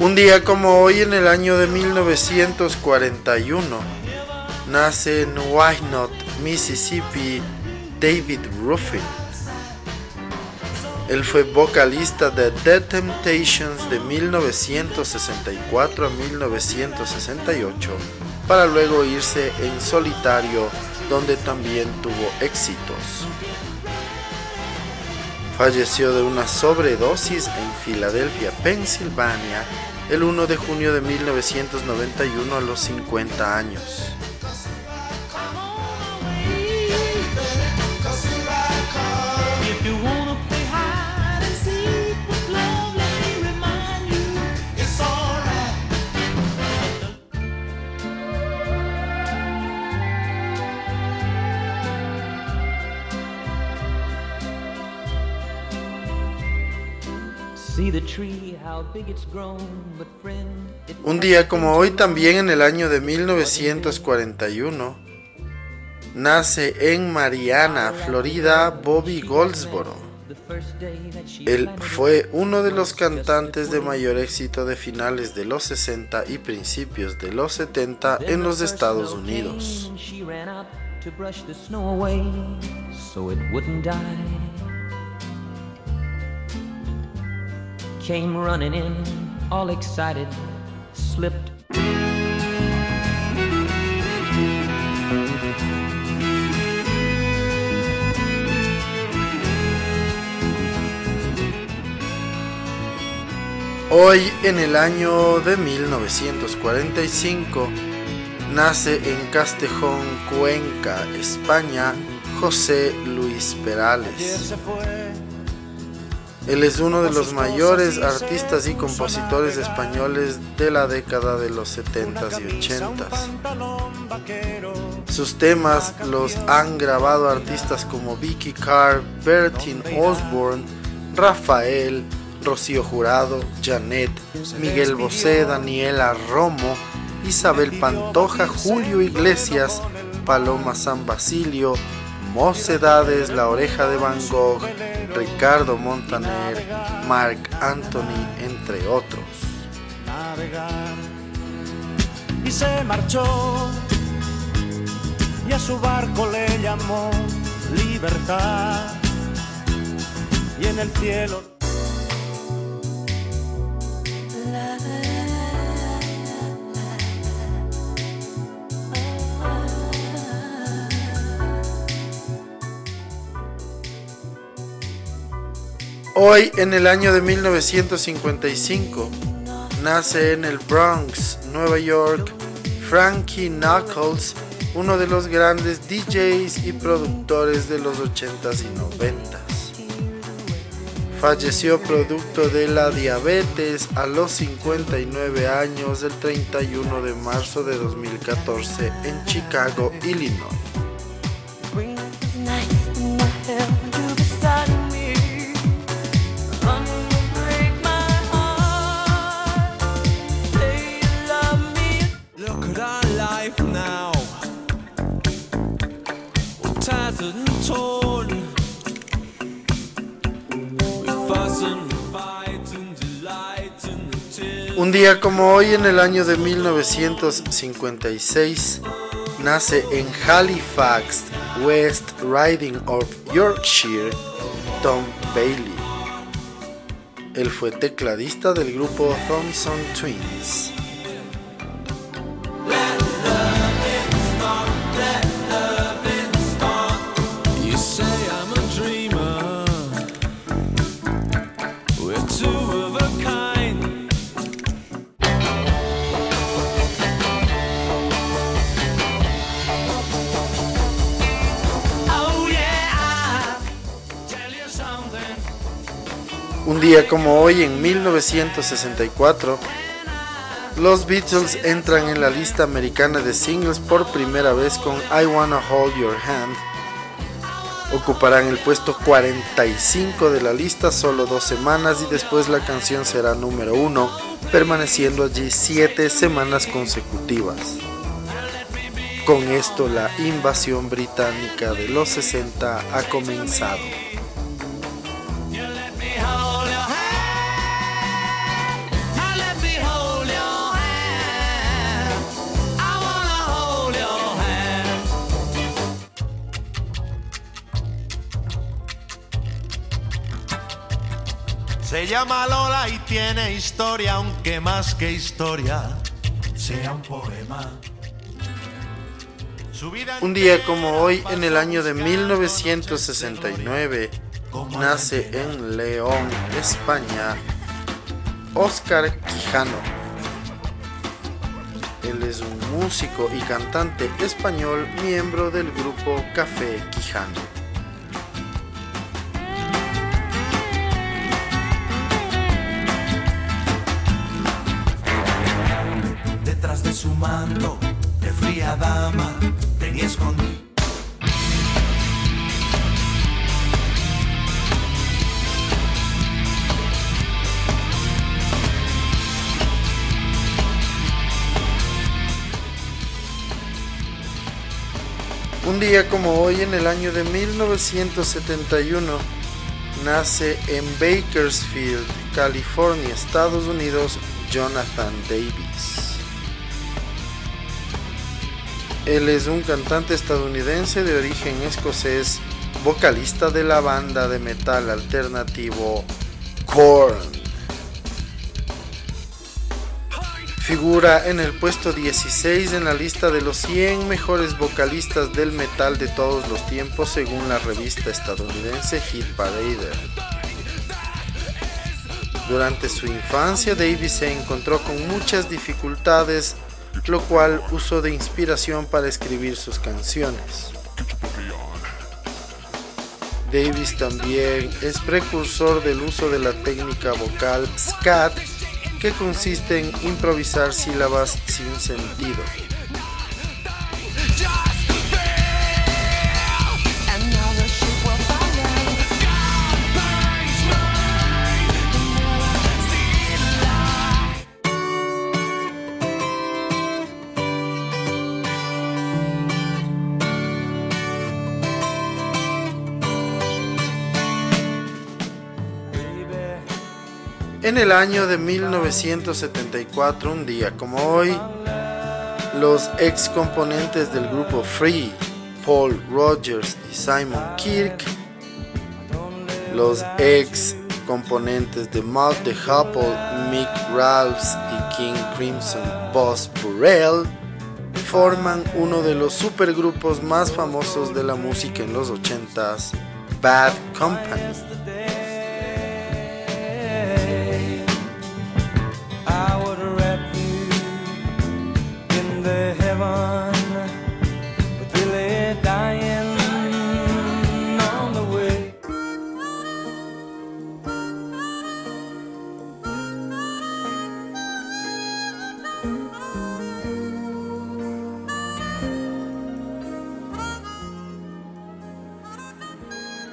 Un día como hoy en el año de 1941 nace en Wynot, Mississippi, David Ruffin. Él fue vocalista de The Temptations de 1964 a 1968 para luego irse en solitario donde también tuvo éxitos. Falleció de una sobredosis en Filadelfia, Pensilvania, el 1 de junio de 1991 a los 50 años. Un día como hoy también en el año de 1941 nace en Mariana, Florida, Bobby Goldsboro. Él fue uno de los cantantes de mayor éxito de finales de los 60 y principios de los 70 en los Estados Unidos. Came running in, all excited, slipped. Hoy, en el año de 1945, nace en Castejón, Cuenca, España, José Luis Perales. Él es uno de los mayores artistas y compositores españoles de la década de los 70s y 80s. Sus temas los han grabado artistas como Vicky Carr, Bertin Osborne, Rafael, Rocío Jurado, Janet, Miguel Bosé, Daniela Romo, Isabel Pantoja, Julio Iglesias, Paloma San Basilio, Mocedades, La Oreja de Van Gogh, Ricardo Montaner, Mark Anthony, entre otros. Y se marchó y a su barco le llamó libertad y en el cielo Hoy, en el año de 1955, nace en el Bronx, Nueva York, Frankie Knuckles, uno de los grandes DJs y productores de los 80s y 90s. Falleció producto de la diabetes a los 59 años del 31 de marzo de 2014 en Chicago, Illinois. Como hoy en el año de 1956 nace en Halifax, West Riding of Yorkshire, Tom Bailey. Él fue tecladista del grupo Thompson Twins. Día como hoy, en 1964, Los Beatles entran en la lista americana de singles por primera vez con I Wanna Hold Your Hand. Ocuparán el puesto 45 de la lista solo dos semanas y después la canción será número uno, permaneciendo allí siete semanas consecutivas. Con esto la invasión británica de los 60 ha comenzado. Se llama Lola y tiene historia, aunque más que historia sea un poema. Un día como hoy, en el año de 1969, nace en León, España, Oscar Quijano. Él es un músico y cantante español, miembro del grupo Café Quijano. De fría dama un día como hoy en el año de 1971 nace en Bakersfield, California, Estados Unidos, Jonathan Davis. Él es un cantante estadounidense de origen escocés, vocalista de la banda de metal alternativo Korn. Figura en el puesto 16 en la lista de los 100 mejores vocalistas del metal de todos los tiempos según la revista estadounidense Hit Parader. Durante su infancia, Davis se encontró con muchas dificultades lo cual usó de inspiración para escribir sus canciones. Davis también es precursor del uso de la técnica vocal scat, que consiste en improvisar sílabas sin sentido. En el año de 1974, un día como hoy, los ex componentes del grupo Free, Paul Rogers y Simon Kirk, los ex componentes de Mouth the Hopple, Mick Ralphs y King Crimson, Boss Burrell, forman uno de los supergrupos más famosos de la música en los 80s, Bad Company.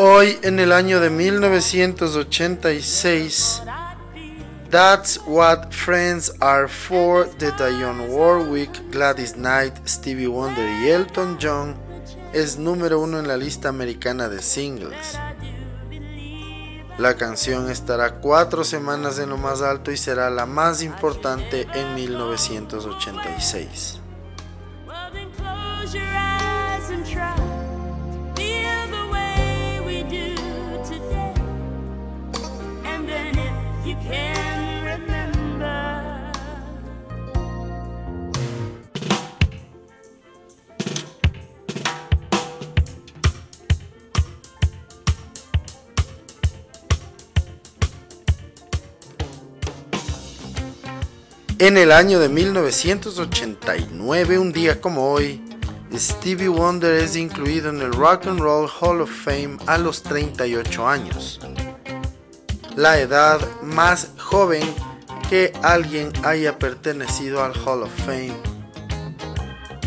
Hoy, en el año de 1986, That's What Friends Are For de Dionne Warwick, Gladys Knight, Stevie Wonder y Elton John es número uno en la lista americana de singles. La canción estará cuatro semanas en lo más alto y será la más importante en 1986. En el año de 1989, un día como hoy, Stevie Wonder es incluido en el Rock and Roll Hall of Fame a los 38 años, la edad más joven que alguien haya pertenecido al Hall of Fame.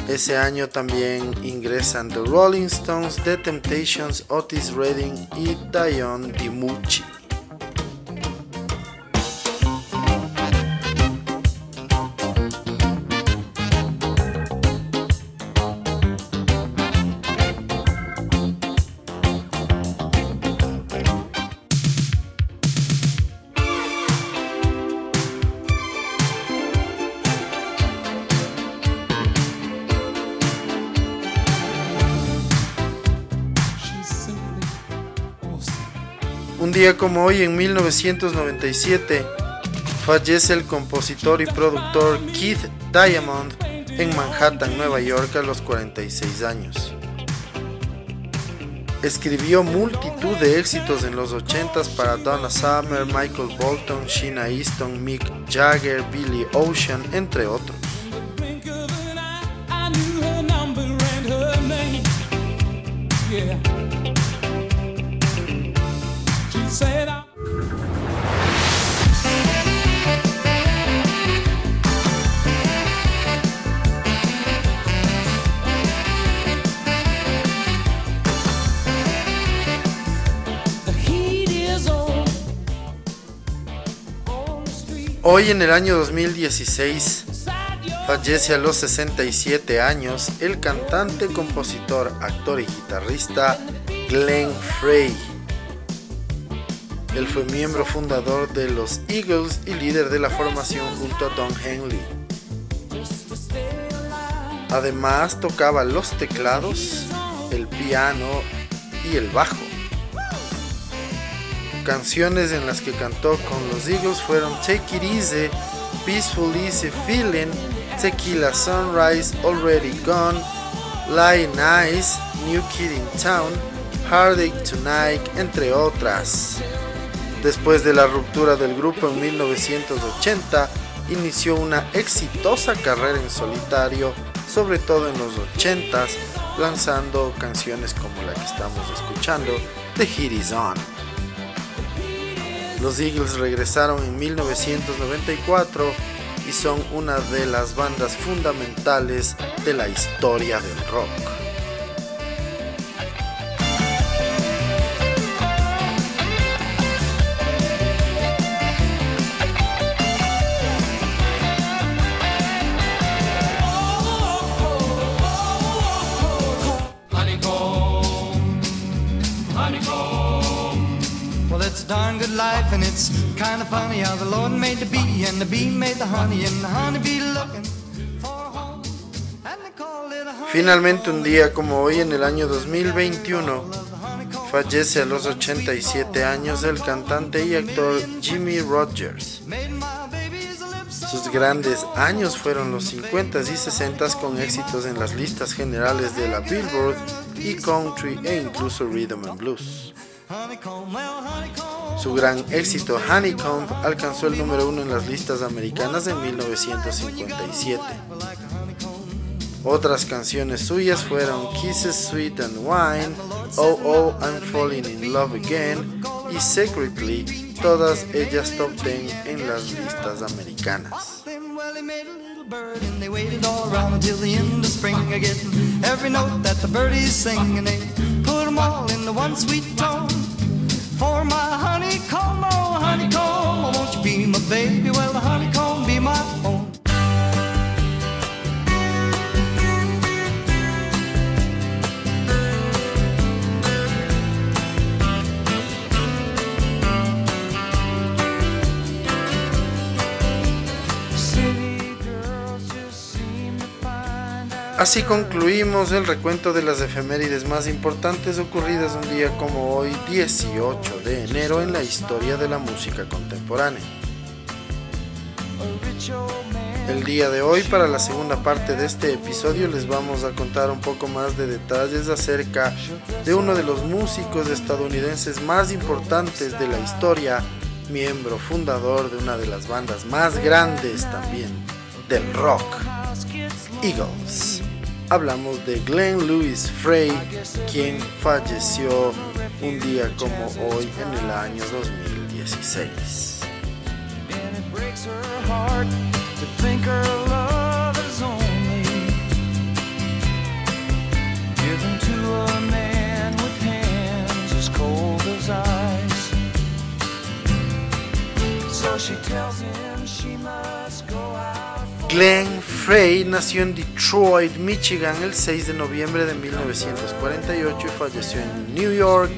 Ese año también ingresan The Rolling Stones, The Temptations, Otis Redding y Dion DiMucci. Como hoy, en 1997, fallece el compositor y productor Keith Diamond en Manhattan, Nueva York, a los 46 años. Escribió multitud de éxitos en los 80s para Donna Summer, Michael Bolton, Sheena Easton, Mick Jagger, Billy Ocean, entre otros. Hoy en el año 2016 fallece a los 67 años el cantante, compositor, actor y guitarrista Glenn Frey. Él fue miembro fundador de los Eagles y líder de la formación junto a Don Henley. Además tocaba los teclados, el piano y el bajo. Canciones en las que cantó con los Eagles fueron Take It Easy, Peaceful Easy Feeling, Tequila Sunrise, Already Gone, Lie Nice, New Kid in Town, Heartache Tonight, entre otras. Después de la ruptura del grupo en 1980, inició una exitosa carrera en solitario, sobre todo en los 80s, lanzando canciones como la que estamos escuchando, The Hit Is On. Los Eagles regresaron en 1994 y son una de las bandas fundamentales de la historia del rock. Finalmente un día como hoy en el año 2021 fallece a los 87 años el cantante y actor Jimmy Rogers. Sus grandes años fueron los 50s y 60s con éxitos en las listas generales de la Billboard y country e incluso rhythm and blues. Su gran éxito Honeycomb alcanzó el número uno en las listas americanas en 1957. Otras canciones suyas fueron Kisses Sweet and Wine, Oh Oh I'm Falling in Love Again y Secretly, todas ellas top 10 en las listas americanas. Así concluimos el recuento de las efemérides más importantes ocurridas un día como hoy, 18 de enero, en la historia de la música contemporánea. El día de hoy, para la segunda parte de este episodio, les vamos a contar un poco más de detalles acerca de uno de los músicos estadounidenses más importantes de la historia, miembro fundador de una de las bandas más grandes también del rock, Eagles hablamos de Glenn Louis Frey, quien falleció un día como hoy en el año 2016. cart to think her love is only given to a man with hands as cold as ice. So she tells him she must Glenn Frey nació en Detroit, Michigan, el 6 de noviembre de 1948 y falleció en New York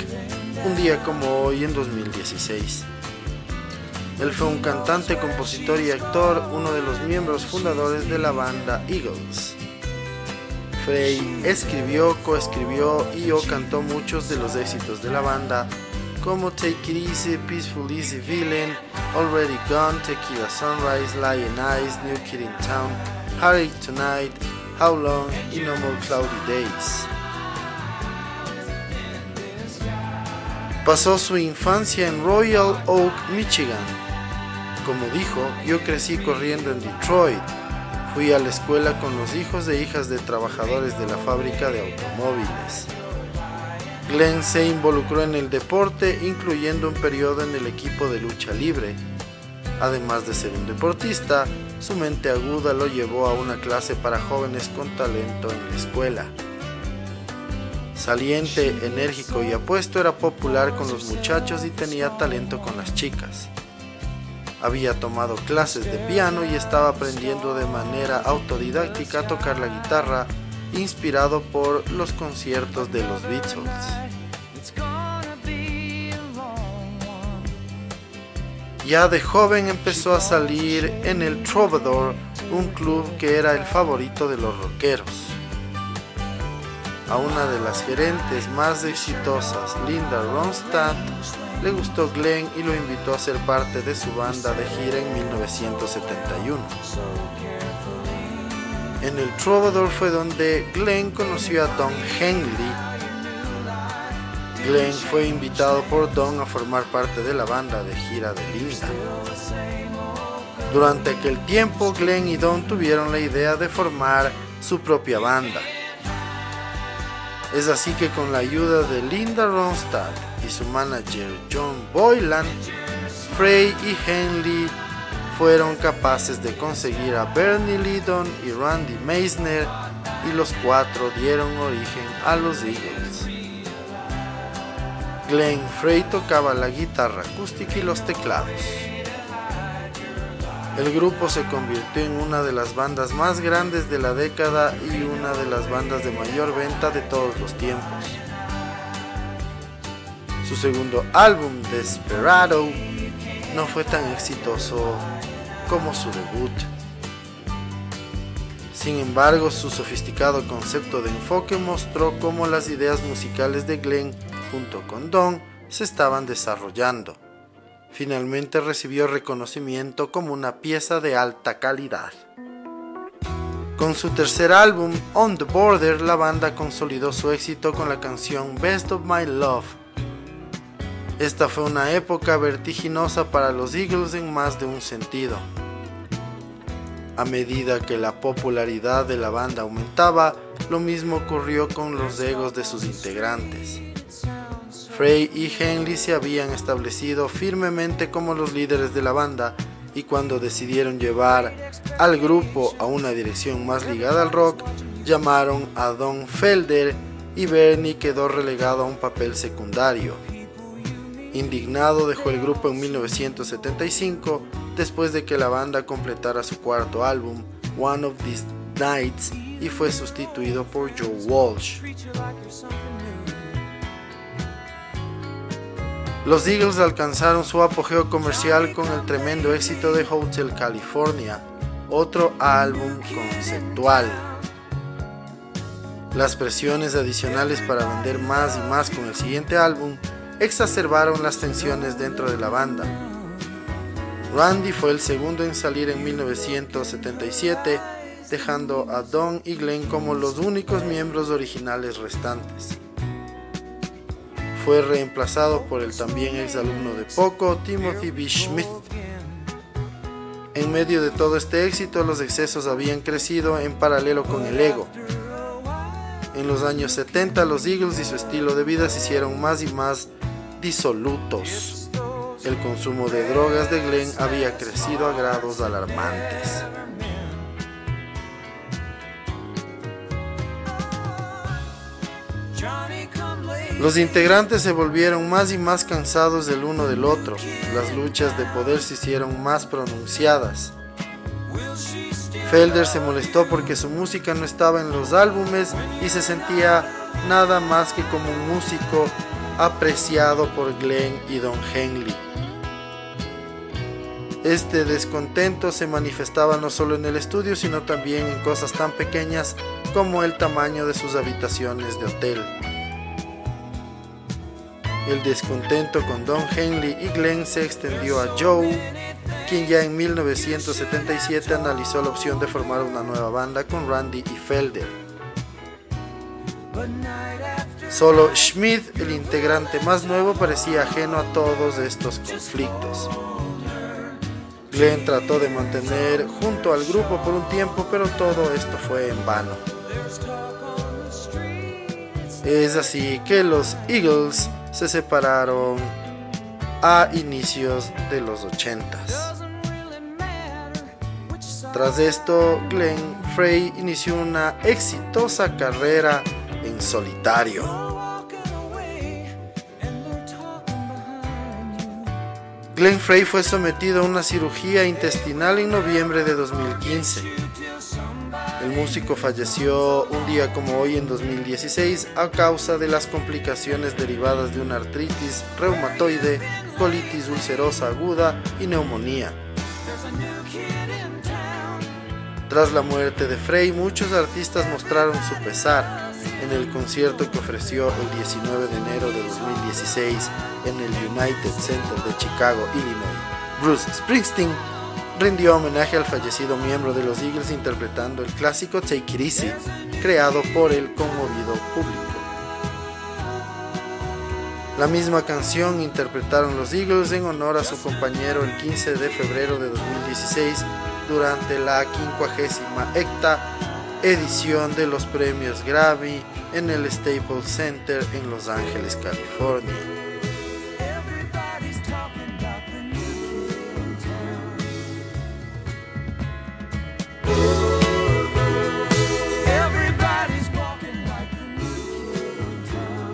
un día como hoy en 2016. Él fue un cantante, compositor y actor, uno de los miembros fundadores de la banda Eagles. Frey escribió, coescribió y o cantó muchos de los éxitos de la banda, como Take It Easy, Peaceful Easy Villain, Already Gone, Tequila Sunrise, Lion Eyes, New Kid in Town, Heartache Tonight, How Long y No More Cloudy Days. Pasó su infancia en Royal Oak, Michigan. Como dijo, yo crecí corriendo en Detroit. Fui a la escuela con los hijos e hijas de trabajadores de la fábrica de automóviles. Glenn se involucró en el deporte, incluyendo un periodo en el equipo de lucha libre. Además de ser un deportista, su mente aguda lo llevó a una clase para jóvenes con talento en la escuela. Saliente, enérgico y apuesto, era popular con los muchachos y tenía talento con las chicas. Había tomado clases de piano y estaba aprendiendo de manera autodidáctica a tocar la guitarra, inspirado por los conciertos de los Beatles. Ya de joven empezó a salir en el Troubadour, un club que era el favorito de los rockeros. A una de las gerentes más exitosas, Linda Ronstadt, le gustó Glenn y lo invitó a ser parte de su banda de gira en 1971. En el Troubadour fue donde Glenn conoció a Don Henley. Glenn fue invitado por Don a formar parte de la banda de gira de Linda. Durante aquel tiempo, Glenn y Don tuvieron la idea de formar su propia banda. Es así que con la ayuda de Linda Ronstadt y su manager John Boylan, Frey y Henley fueron capaces de conseguir a Bernie Lydon y Randy Meisner y los cuatro dieron origen a los Eagles. Glenn Frey tocaba la guitarra acústica y los teclados. El grupo se convirtió en una de las bandas más grandes de la década y una de las bandas de mayor venta de todos los tiempos. Su segundo álbum, Desperado, no fue tan exitoso como su debut. Sin embargo, su sofisticado concepto de enfoque mostró cómo las ideas musicales de Glenn junto con Don se estaban desarrollando. Finalmente recibió reconocimiento como una pieza de alta calidad. Con su tercer álbum, On the Border, la banda consolidó su éxito con la canción Best of My Love. Esta fue una época vertiginosa para los Eagles en más de un sentido. A medida que la popularidad de la banda aumentaba, lo mismo ocurrió con los egos de sus integrantes. Frey y Henley se habían establecido firmemente como los líderes de la banda y cuando decidieron llevar al grupo a una dirección más ligada al rock, llamaron a Don Felder y Bernie quedó relegado a un papel secundario. Indignado dejó el grupo en 1975 después de que la banda completara su cuarto álbum, One of These Nights, y fue sustituido por Joe Walsh. Los Eagles alcanzaron su apogeo comercial con el tremendo éxito de Hotel California, otro álbum conceptual. Las presiones adicionales para vender más y más con el siguiente álbum exacerbaron las tensiones dentro de la banda. Randy fue el segundo en salir en 1977, dejando a Don y Glenn como los únicos miembros originales restantes. Fue reemplazado por el también exalumno de Poco, Timothy B. Schmidt. En medio de todo este éxito, los excesos habían crecido en paralelo con el ego. En los años 70, los Eagles y su estilo de vida se hicieron más y más disolutos. El consumo de drogas de Glenn había crecido a grados alarmantes. Los integrantes se volvieron más y más cansados del uno del otro. Las luchas de poder se hicieron más pronunciadas. Felder se molestó porque su música no estaba en los álbumes y se sentía nada más que como un músico apreciado por Glenn y Don Henley. Este descontento se manifestaba no solo en el estudio, sino también en cosas tan pequeñas como el tamaño de sus habitaciones de hotel. El descontento con Don Henley y Glenn se extendió a Joe, quien ya en 1977 analizó la opción de formar una nueva banda con Randy y Felder. Solo Schmidt, el integrante más nuevo, parecía ajeno a todos estos conflictos. Glenn trató de mantener junto al grupo por un tiempo, pero todo esto fue en vano. Es así que los Eagles se separaron a inicios de los 80. Tras esto, Glenn Frey inició una exitosa carrera en solitario. Glenn Frey fue sometido a una cirugía intestinal en noviembre de 2015. El músico falleció un día como hoy en 2016 a causa de las complicaciones derivadas de una artritis reumatoide, colitis ulcerosa aguda y neumonía. Tras la muerte de Frey, muchos artistas mostraron su pesar en el concierto que ofreció el 19 de enero de 2016 en el United Center de Chicago, Illinois. Bruce Springsteen rindió homenaje al fallecido miembro de los Eagles interpretando el clásico Take It Easy, creado por el conmovido público. La misma canción interpretaron los Eagles en honor a su compañero el 15 de febrero de 2016 durante la 50 edición de los premios Grammy en el Staples Center en Los Ángeles, California.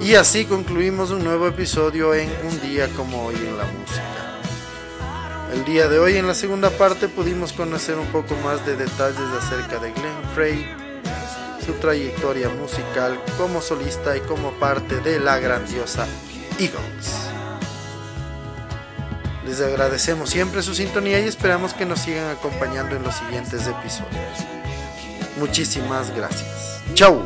Y así concluimos un nuevo episodio en Un día como hoy en la música. El día de hoy en la segunda parte pudimos conocer un poco más de detalles acerca de Glenn Frey, su trayectoria musical como solista y como parte de la grandiosa Eagles. Les agradecemos siempre su sintonía y esperamos que nos sigan acompañando en los siguientes episodios. Muchísimas gracias. Chau.